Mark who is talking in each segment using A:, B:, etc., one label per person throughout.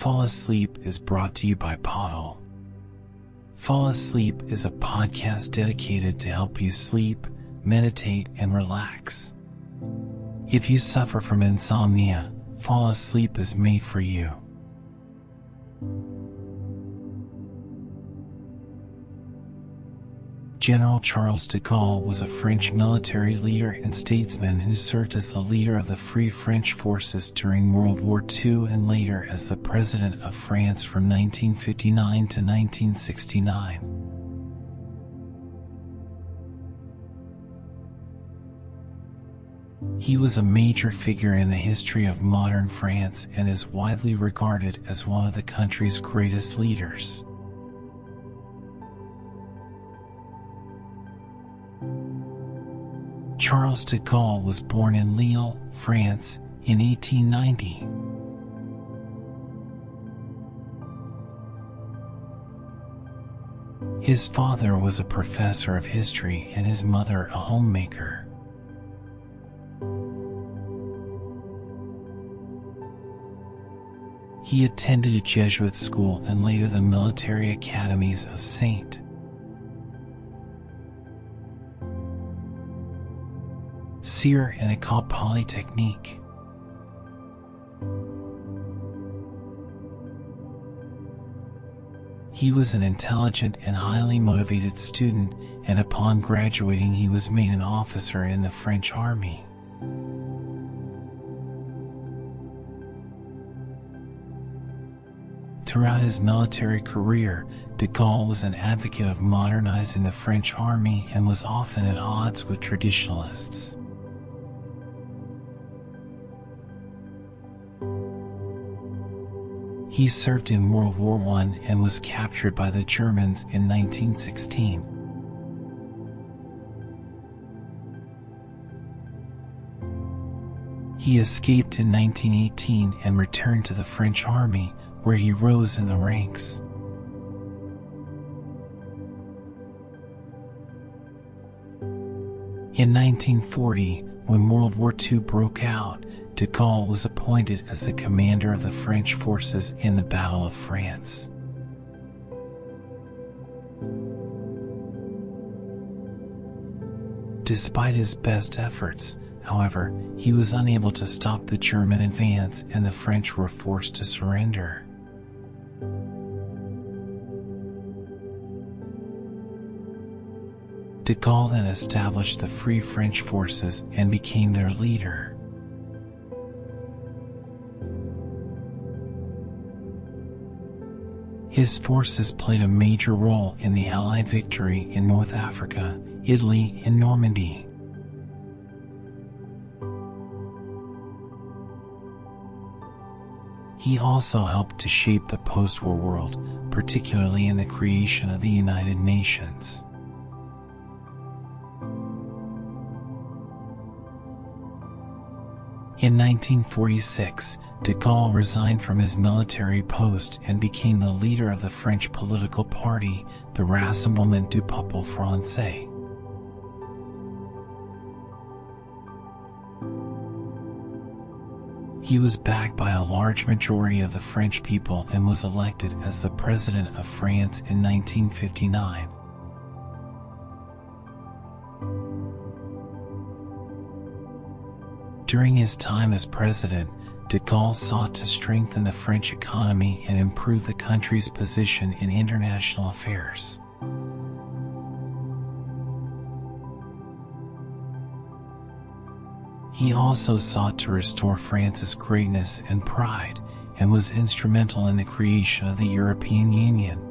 A: Fall Asleep is brought to you by Pottle. Fall Asleep is a podcast dedicated to help you sleep, meditate, and relax. If you suffer from insomnia, Fall Asleep is made for you. General Charles de Gaulle was a French military leader and statesman who served as the leader of the Free French forces during World War II and later as the President of France from 1959 to 1969. He was a major figure in the history of modern France and is widely regarded as one of the country's greatest leaders. Charles de Gaulle was born in Lille, France, in 1890. His father was a professor of history and his mother a homemaker. He attended a Jesuit school and later the military academies of St. Cyr and École Polytechnique. He was an intelligent and highly motivated student, and upon graduating, he was made an officer in the French army. Throughout his military career, de Gaulle was an advocate of modernizing the French army and was often at odds with traditionalists. He served in World War I and was captured by the Germans in 1916. He escaped in 1918 and returned to the French army, where he rose in the ranks. In 1940, when World War II broke out, de Gaulle was appointed as the commander of the French forces in the Battle of France. Despite his best efforts, however, he was unable to stop the German advance and the French were forced to surrender. De Gaulle then established the Free French forces and became their leader. His forces played a major role in the Allied victory in North Africa, Italy, and Normandy. He also helped to shape the post war world, particularly in the creation of the United Nations. In 1946, de Gaulle resigned from his military post and became the leader of the French political party, the Rassemblement du Peuple Français. He was backed by a large majority of the French people and was elected as the President of France in 1959. During his time as president, de Gaulle sought to strengthen the French economy and improve the country's position in international affairs. He also sought to restore France's greatness and pride and was instrumental in the creation of the European Union.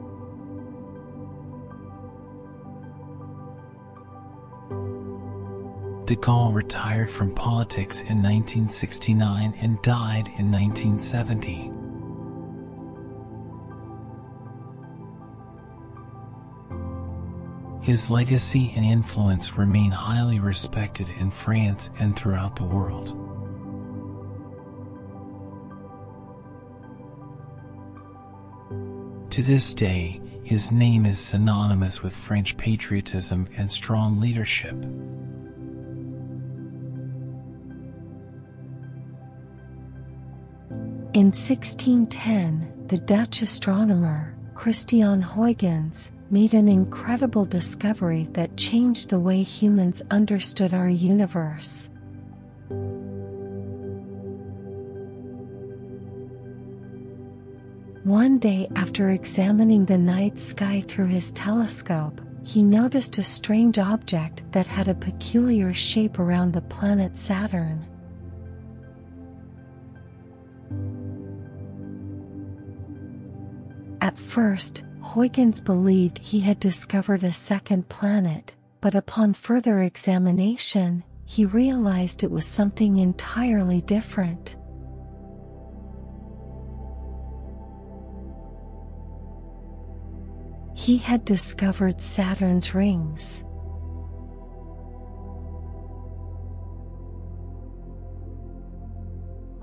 A: De Gaulle retired from politics in 1969 and died in 1970. His legacy and influence remain highly respected in France and throughout the world. To this day, his name is synonymous with French patriotism and strong leadership.
B: In 1610, the Dutch astronomer Christian Huygens made an incredible discovery that changed the way humans understood our universe. One day, after examining the night sky through his telescope, he noticed a strange object that had a peculiar shape around the planet Saturn. At first, Huygens believed he had discovered a second planet, but upon further examination, he realized it was something entirely different. He had discovered Saturn's rings.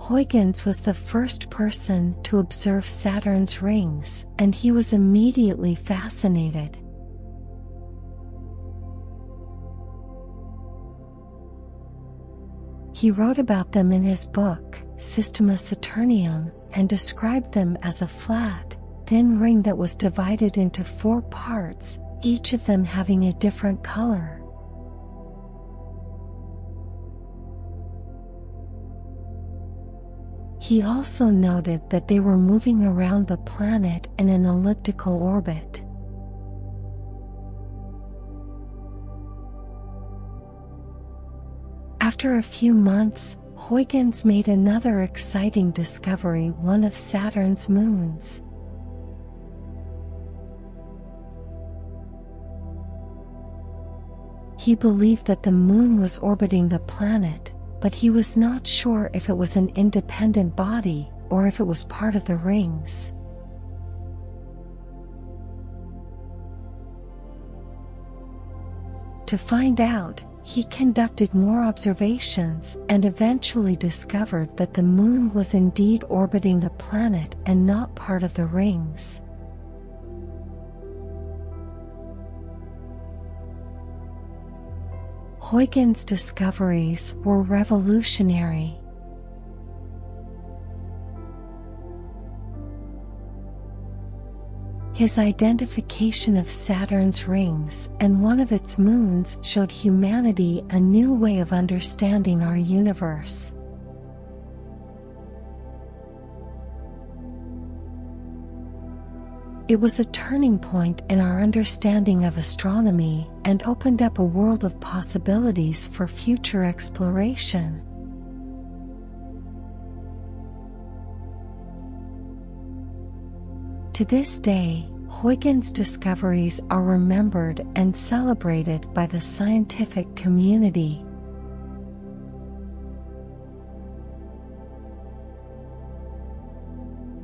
B: Huygens was the first person to observe Saturn's rings, and he was immediately fascinated. He wrote about them in his book, Systema Saturnium, and described them as a flat, thin ring that was divided into four parts, each of them having a different color. He also noted that they were moving around the planet in an elliptical orbit. After a few months, Huygens made another exciting discovery one of Saturn's moons. He believed that the moon was orbiting the planet, but he was not sure if it was an independent body or if it was part of the rings. To find out, he conducted more observations and eventually discovered that the moon was indeed orbiting the planet and not part of the rings. Huygens' discoveries were revolutionary. His identification of Saturn's rings and one of its moons showed humanity a new way of understanding our universe. It was a turning point in our understanding of astronomy and opened up a world of possibilities for future exploration. To this day, Huygens' discoveries are remembered and celebrated by the scientific community.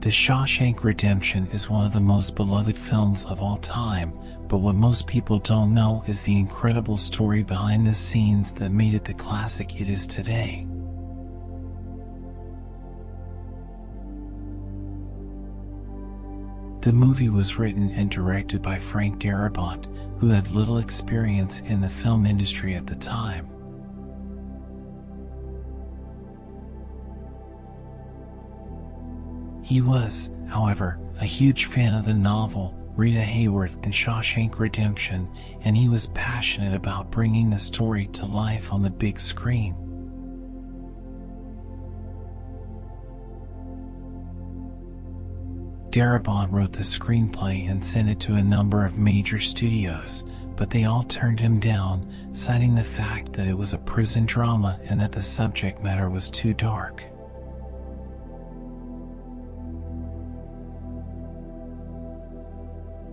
A: The Shawshank Redemption is one of the most beloved films of all time, but what most people don't know is the incredible story behind the scenes that made it the classic it is today. The movie was written and directed by Frank Darabont, who had little experience in the film industry at the time. He was, however, a huge fan of the novel Rita Hayworth and Shawshank Redemption, and he was passionate about bringing the story to life on the big screen. Darabont wrote the screenplay and sent it to a number of major studios, but they all turned him down, citing the fact that it was a prison drama and that the subject matter was too dark.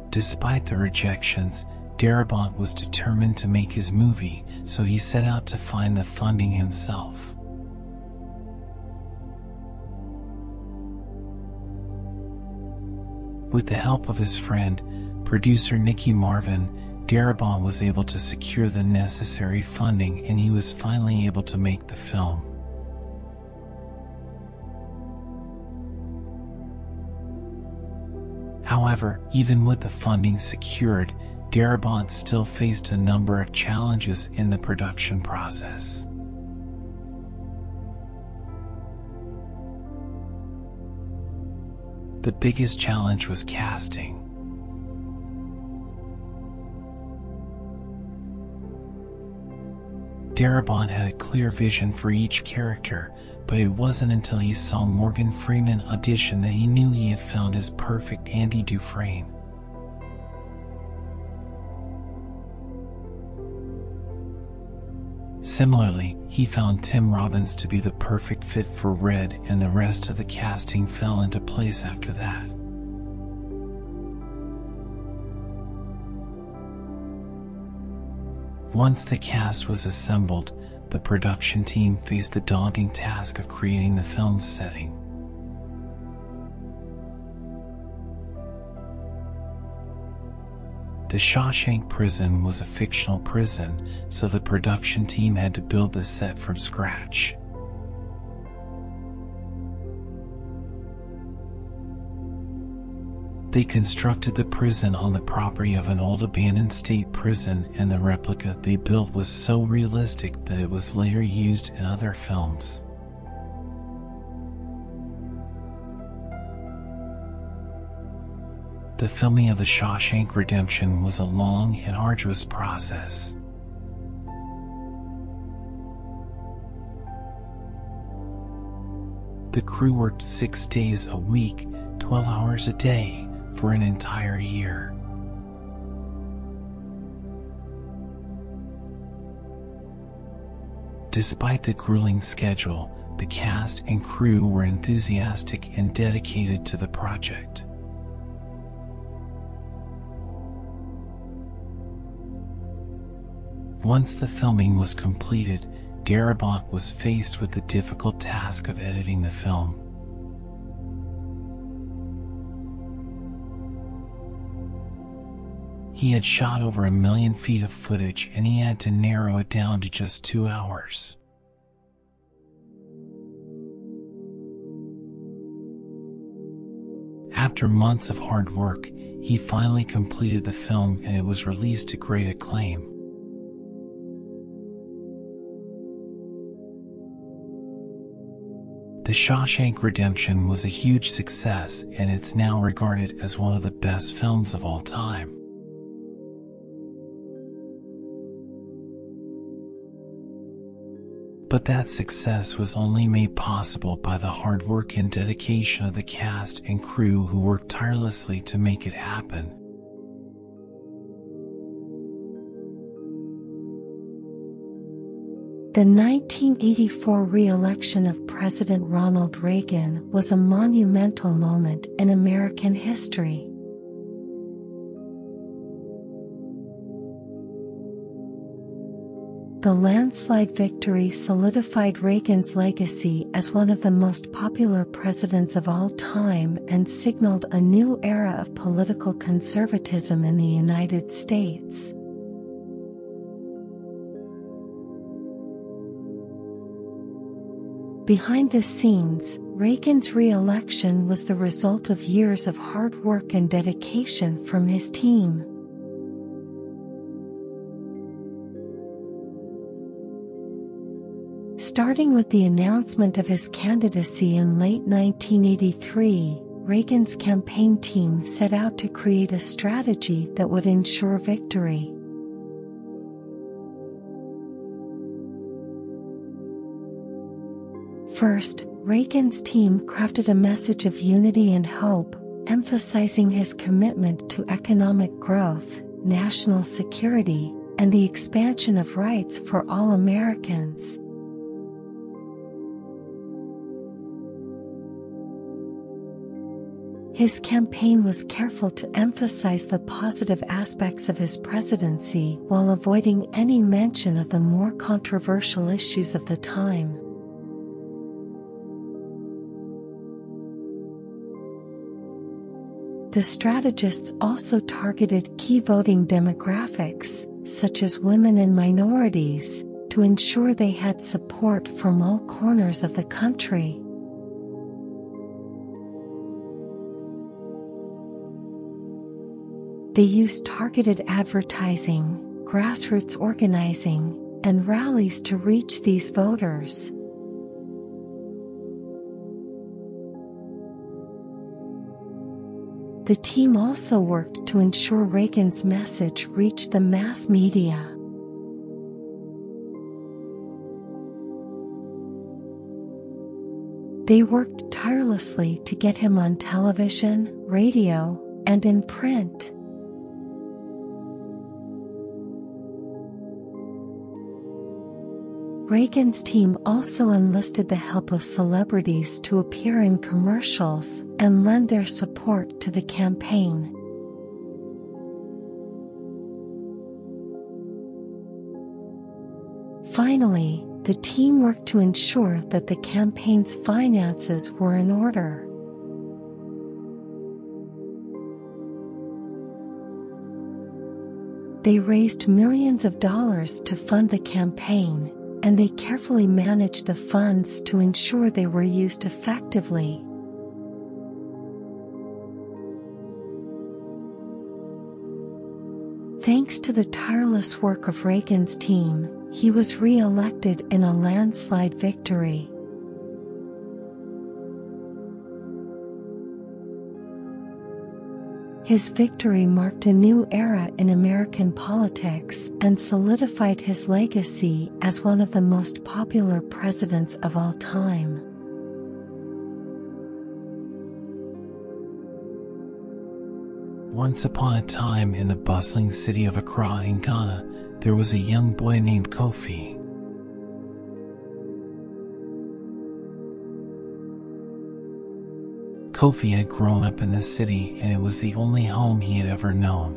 A: Despite the rejections, Darabont was determined to make his movie, so he set out to find the funding himself. With the help of his friend, producer Niki Marvin, Darabont was able to secure the necessary funding and he was finally able to make the film. However, even with the funding secured, Darabont still faced a number of challenges in the production process. The biggest challenge was casting. Darabont had a clear vision for each character, but it wasn't until he saw Morgan Freeman audition that he knew he had found his perfect Andy Dufresne. Similarly, he found Tim Robbins to be the perfect fit for Red, and the rest of the casting fell into place after that. Once the cast was assembled, the production team faced the daunting task of creating the film's setting. The Shawshank prison was a fictional prison, so the production team had to build the set from scratch. They constructed the prison on the property of an old abandoned state prison, and the replica they built was so realistic that it was later used in other films. The filming of The Shawshank Redemption was a long and arduous process. The crew worked six days a week, 12 hours a day, for an entire year. Despite the grueling schedule, the cast and crew were enthusiastic and dedicated to the project. Once the filming was completed, Darabont was faced with the difficult task of editing the film. He had shot over a million feet of footage and he had to narrow it down to just two hours. After months of hard work, he finally completed the film and it was released to great acclaim. The Shawshank Redemption was a huge success and it's now regarded as one of the best films of all time. But that success was only made possible by the hard work and dedication of the cast and crew who worked tirelessly to make it happen.
B: The 1984 re election of President Ronald Reagan was a monumental moment in American history. The landslide victory solidified Reagan's legacy as one of the most popular presidents of all time and signaled a new era of political conservatism in the United States. Behind the scenes, Reagan's re election was the result of years of hard work and dedication from his team. Starting with the announcement of his candidacy in late 1983, Reagan's campaign team set out to create a strategy that would ensure victory. First, Reagan's team crafted a message of unity and hope, emphasizing his commitment to economic growth, national security, and the expansion of rights for all Americans. His campaign was careful to emphasize the positive aspects of his presidency while avoiding any mention of the more controversial issues of the time. The strategists also targeted key voting demographics, such as women and minorities, to ensure they had support from all corners of the country. They used targeted advertising, grassroots organizing, and rallies to reach these voters. The team also worked to ensure Reagan's message reached the mass media. They worked tirelessly to get him on television, radio, and in print. Reagan's team also enlisted the help of celebrities to appear in commercials and lend their support to the campaign. Finally, the team worked to ensure that the campaign's finances were in order. They raised millions of dollars to fund the campaign, and they carefully managed the funds to ensure they were used effectively. Thanks to the tireless work of Reagan's team, he was re elected in a landslide victory. His victory marked a new era in American politics and solidified his legacy as one of the most popular presidents of all time.
A: Once upon a time in the bustling city of Accra in Ghana, there was a young boy named Kofi. Kofi had grown up in the city and it was the only home he had ever known.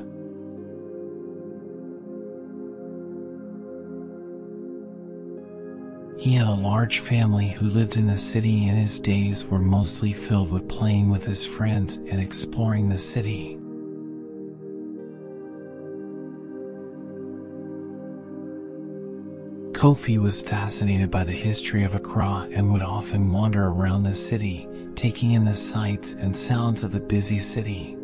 A: He had a large family who lived in the city and his days were mostly filled with playing with his friends and exploring the city. Kofi was fascinated by the history of Accra and would often wander around the city, taking in the sights and sounds of the busy city.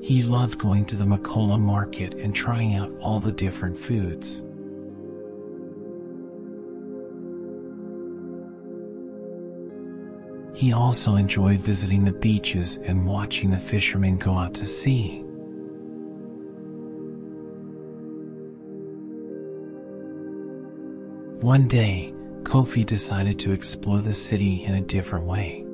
A: He loved going to the Makola market and trying out all the different foods. He also enjoyed visiting the beaches and watching the fishermen go out to sea. One day, Kofi decided to explore the city in a different way.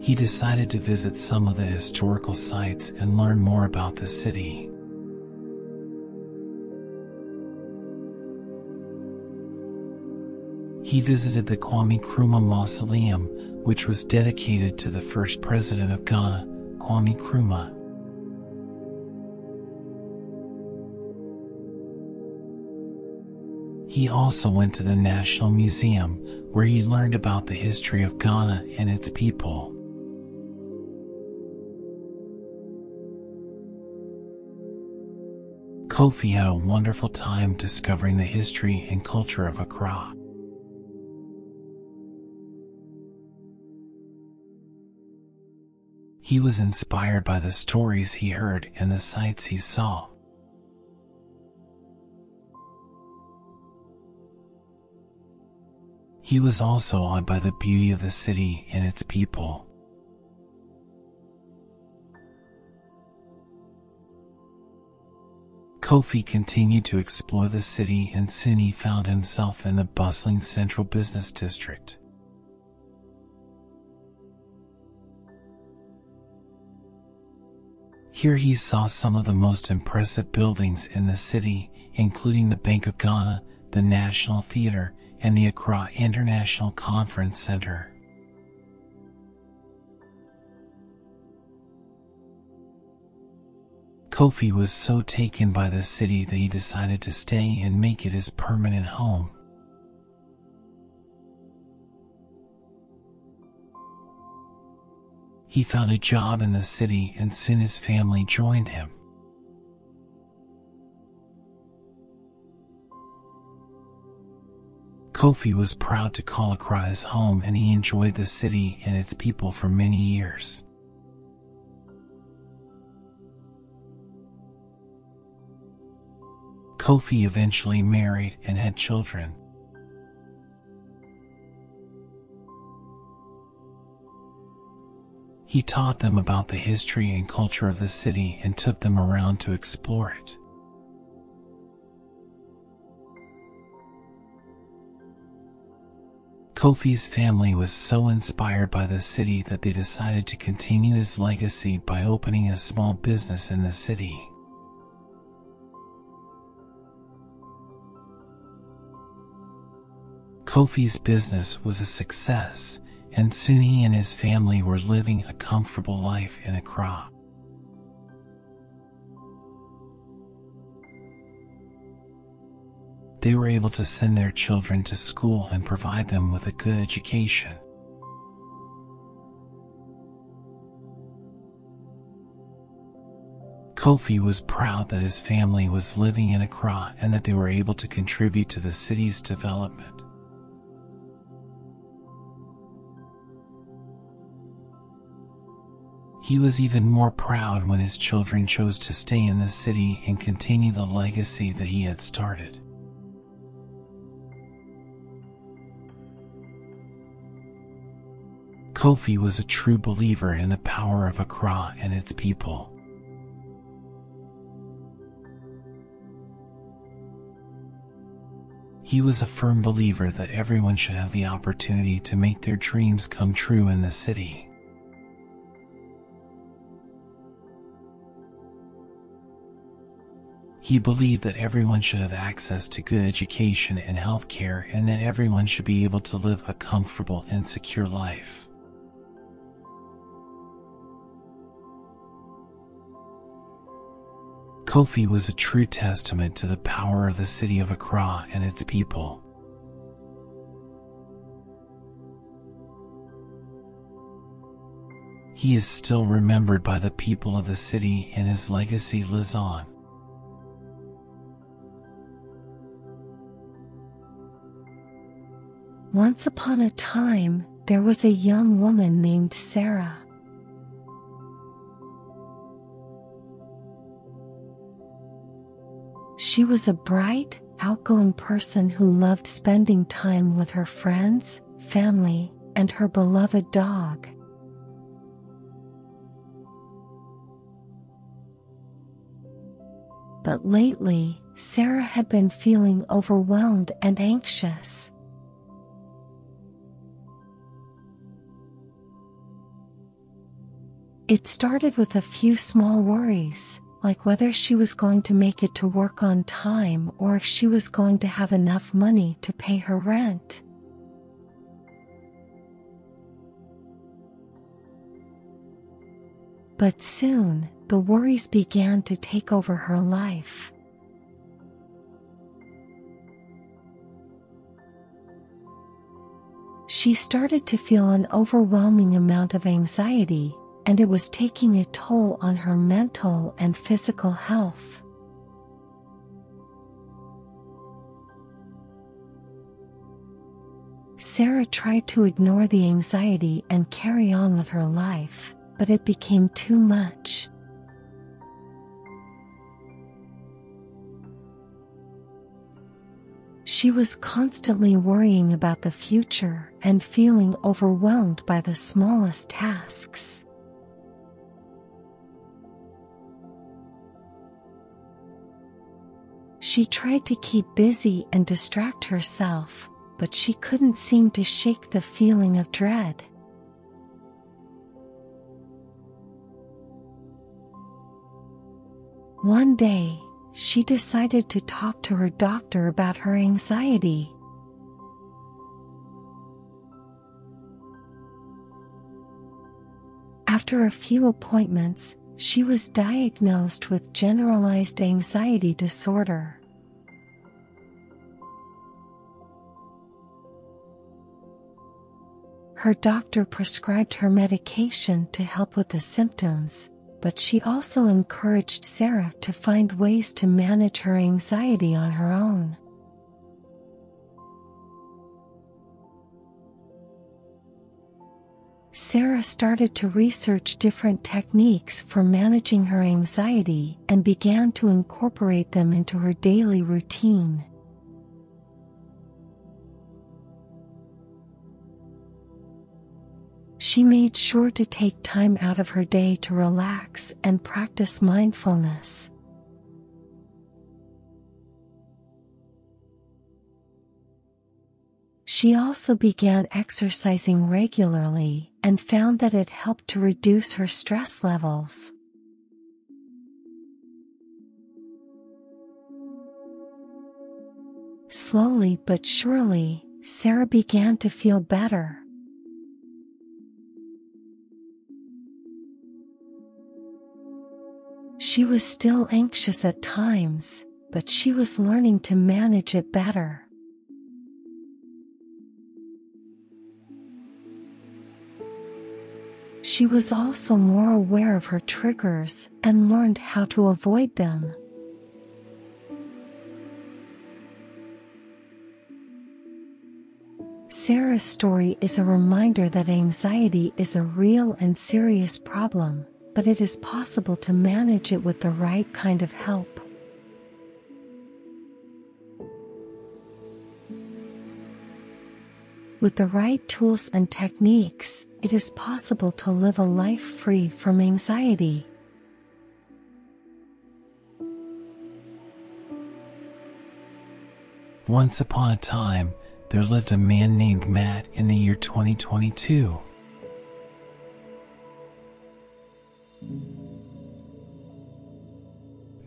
A: He decided to visit some of the historical sites and learn more about the city. He visited the Kwame Nkrumah Mausoleum, which was dedicated to the first president of Ghana, Kwame Nkrumah. He also went to the National Museum, where he learned about the history of Ghana and its people. Kofi had a wonderful time discovering the history and culture of Accra. He was inspired by the stories he heard and the sights he saw. He was also awed by the beauty of the city and its people. Kofi continued to explore the city and soon he found himself in the bustling central business district. Here he saw some of the most impressive buildings in the city, including the Bank of Ghana, the National Theatre, and the Accra International Conference Center. Kofi was so taken by the city that he decided to stay and make it his permanent home. He found a job in the city and soon his family joined him. Kofi was proud to call Accra his home and he enjoyed the city and its people for many years. Kofi eventually married and had children. He taught them about the history and culture of the city and took them around to explore it. Kofi's family was so inspired by the city that they decided to continue his legacy by opening a small business in the city. Kofi's business was a success, and soon he and his family were living a comfortable life in Accra. They were able to send their children to school and provide them with a good education. Kofi was proud that his family was living in Accra and that they were able to contribute to the city's development. He was even more proud when his children chose to stay in the city and continue the legacy that he had started. Kofi was a true believer in the power of Accra and its people. He was a firm believer that everyone should have the opportunity to make their dreams come true in the city. He believed that everyone should have access to good education and health care and that everyone should be able to live a comfortable and secure life. Kofi was a true testament to the power of the city of Accra and its people. He is still remembered by the people of the city and his legacy lives on.
B: Once upon a time, there was a young woman named Sarah. She was a bright, outgoing person who loved spending time with her friends, family, and her beloved dog. But lately, Sarah had been feeling overwhelmed and anxious. It started with a few small worries, like whether she was going to make it to work on time or if she was going to have enough money to pay her rent. But soon, the worries began to take over her life. She started to feel an overwhelming amount of anxiety and it was taking a toll on her mental and physical health. Sarah tried to ignore the anxiety and carry on with her life, but it became too much. She was constantly worrying about the future and feeling overwhelmed by the smallest tasks. She tried to keep busy and distract herself, but she couldn't seem to shake the feeling of dread. One day, she decided to talk to her doctor about her anxiety. After a few appointments, she was diagnosed with generalized anxiety disorder. Her doctor prescribed her medication to help with the symptoms, but she also encouraged Sarah to find ways to manage her anxiety on her own. Sarah started to research different techniques for managing her anxiety and began to incorporate them into her daily routine. She made sure to take time out of her day to relax and practice mindfulness. She also began exercising regularly and found that it helped to reduce her stress levels. Slowly but surely, Sarah began to feel better. She was still anxious at times, but she was learning to manage it better. She was also more aware of her triggers and learned how to avoid them. Sarah's story is a reminder that anxiety is a real and serious problem, but it is possible to manage it with the right kind of help. With the right tools and techniques, it is possible to live a life free from anxiety.
A: Once upon a time, there lived a man named Matt in the year 2022.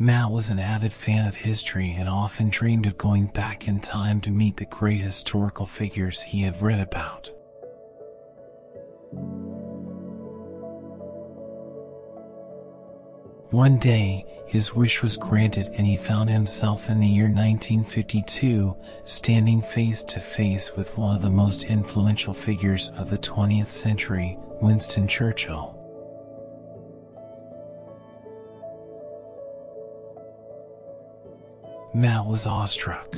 A: Matt was an avid fan of history and often dreamed of going back in time to meet the great historical figures he had read about. One day, his wish was granted and he found himself in the year 1952 standing face to face with one of the most influential figures of the 20th century, Winston Churchill. Matt was awestruck.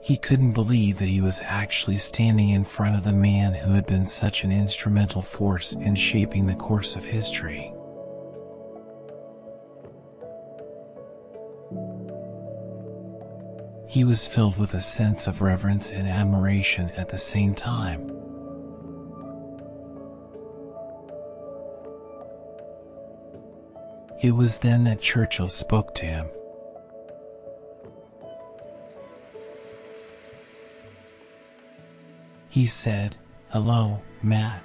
A: He couldn't believe that he was actually standing in front of the man who had been such an instrumental force in shaping the course of history. He was filled with a sense of reverence and admiration at the same time. It was then that Churchill spoke to him. He said, Hello, Matt.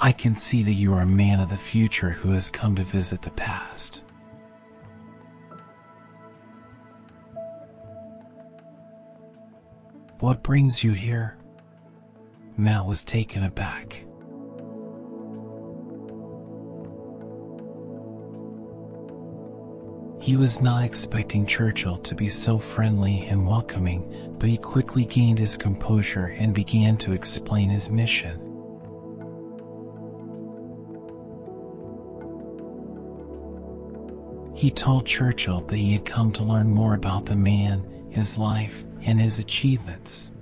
A: I can see that you are a man of the future who has come to visit the past. What brings you here? Matt was taken aback. He was not expecting Churchill to be so friendly and welcoming, but he quickly gained his composure and began to explain his mission. He told Churchill that he had come to learn more about the man, his life, and his achievements.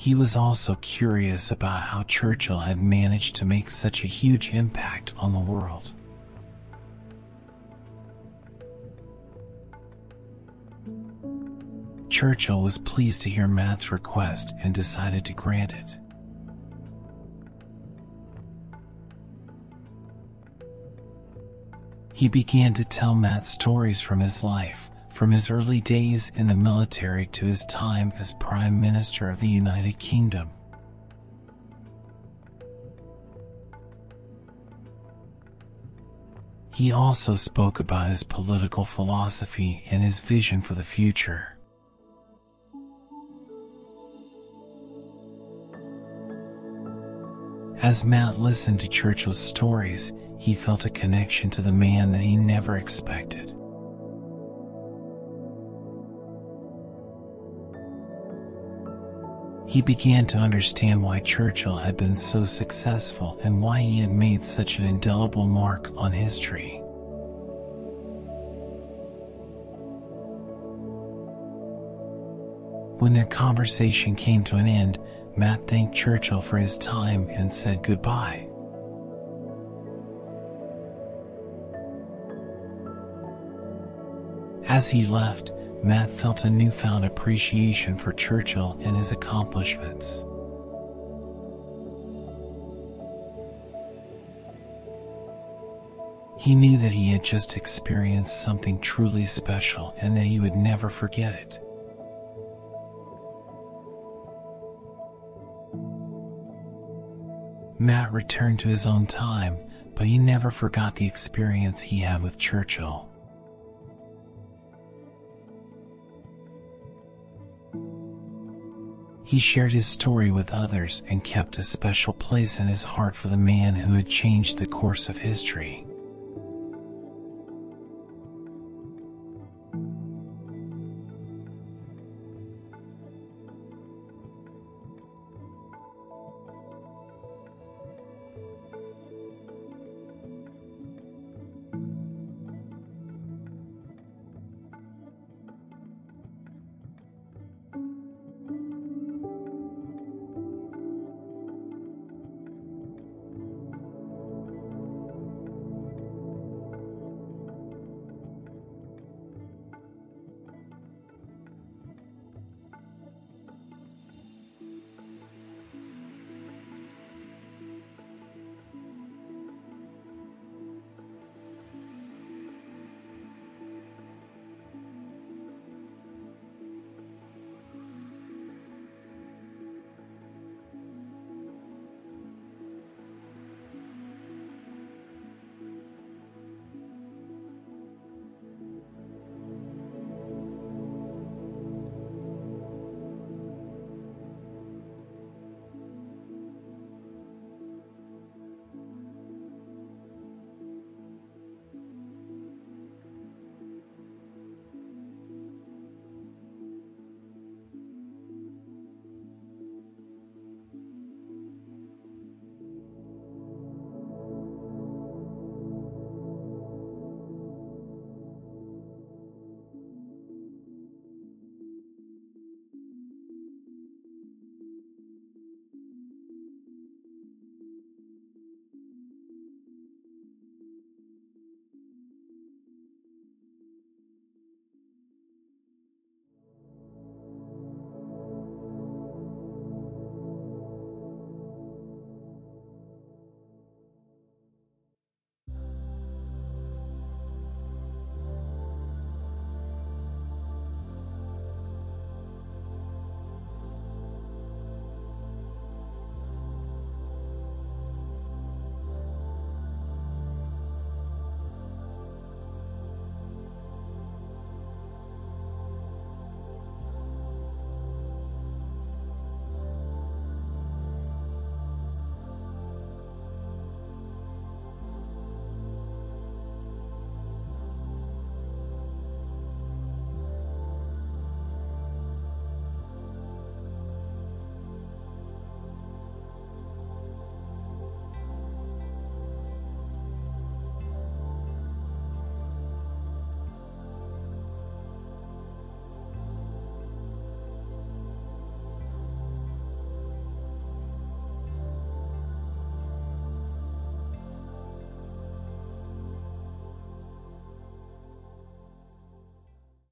A: He was also curious about how Churchill had managed to make such a huge impact on the world. Churchill was pleased to hear Matt's request and decided to grant it. He began to tell Matt stories from his life, from his early days in the military to his time as Prime Minister of the United Kingdom. He also spoke about his political philosophy and his vision for the future. As Matt listened to Churchill's stories, he felt a connection to the man that he never expected. He began to understand why Churchill had been so successful and why he had made such an indelible mark on history. When their conversation came to an end, Matt thanked Churchill for his time and said goodbye. As he left, Matt felt a newfound appreciation for Churchill and his accomplishments. He knew that he had just experienced something truly special and that he would never forget it. Matt returned to his own time, but he never forgot the experience he had with Churchill. He shared his story with others and kept a special place in his heart for the man who had changed the course of history.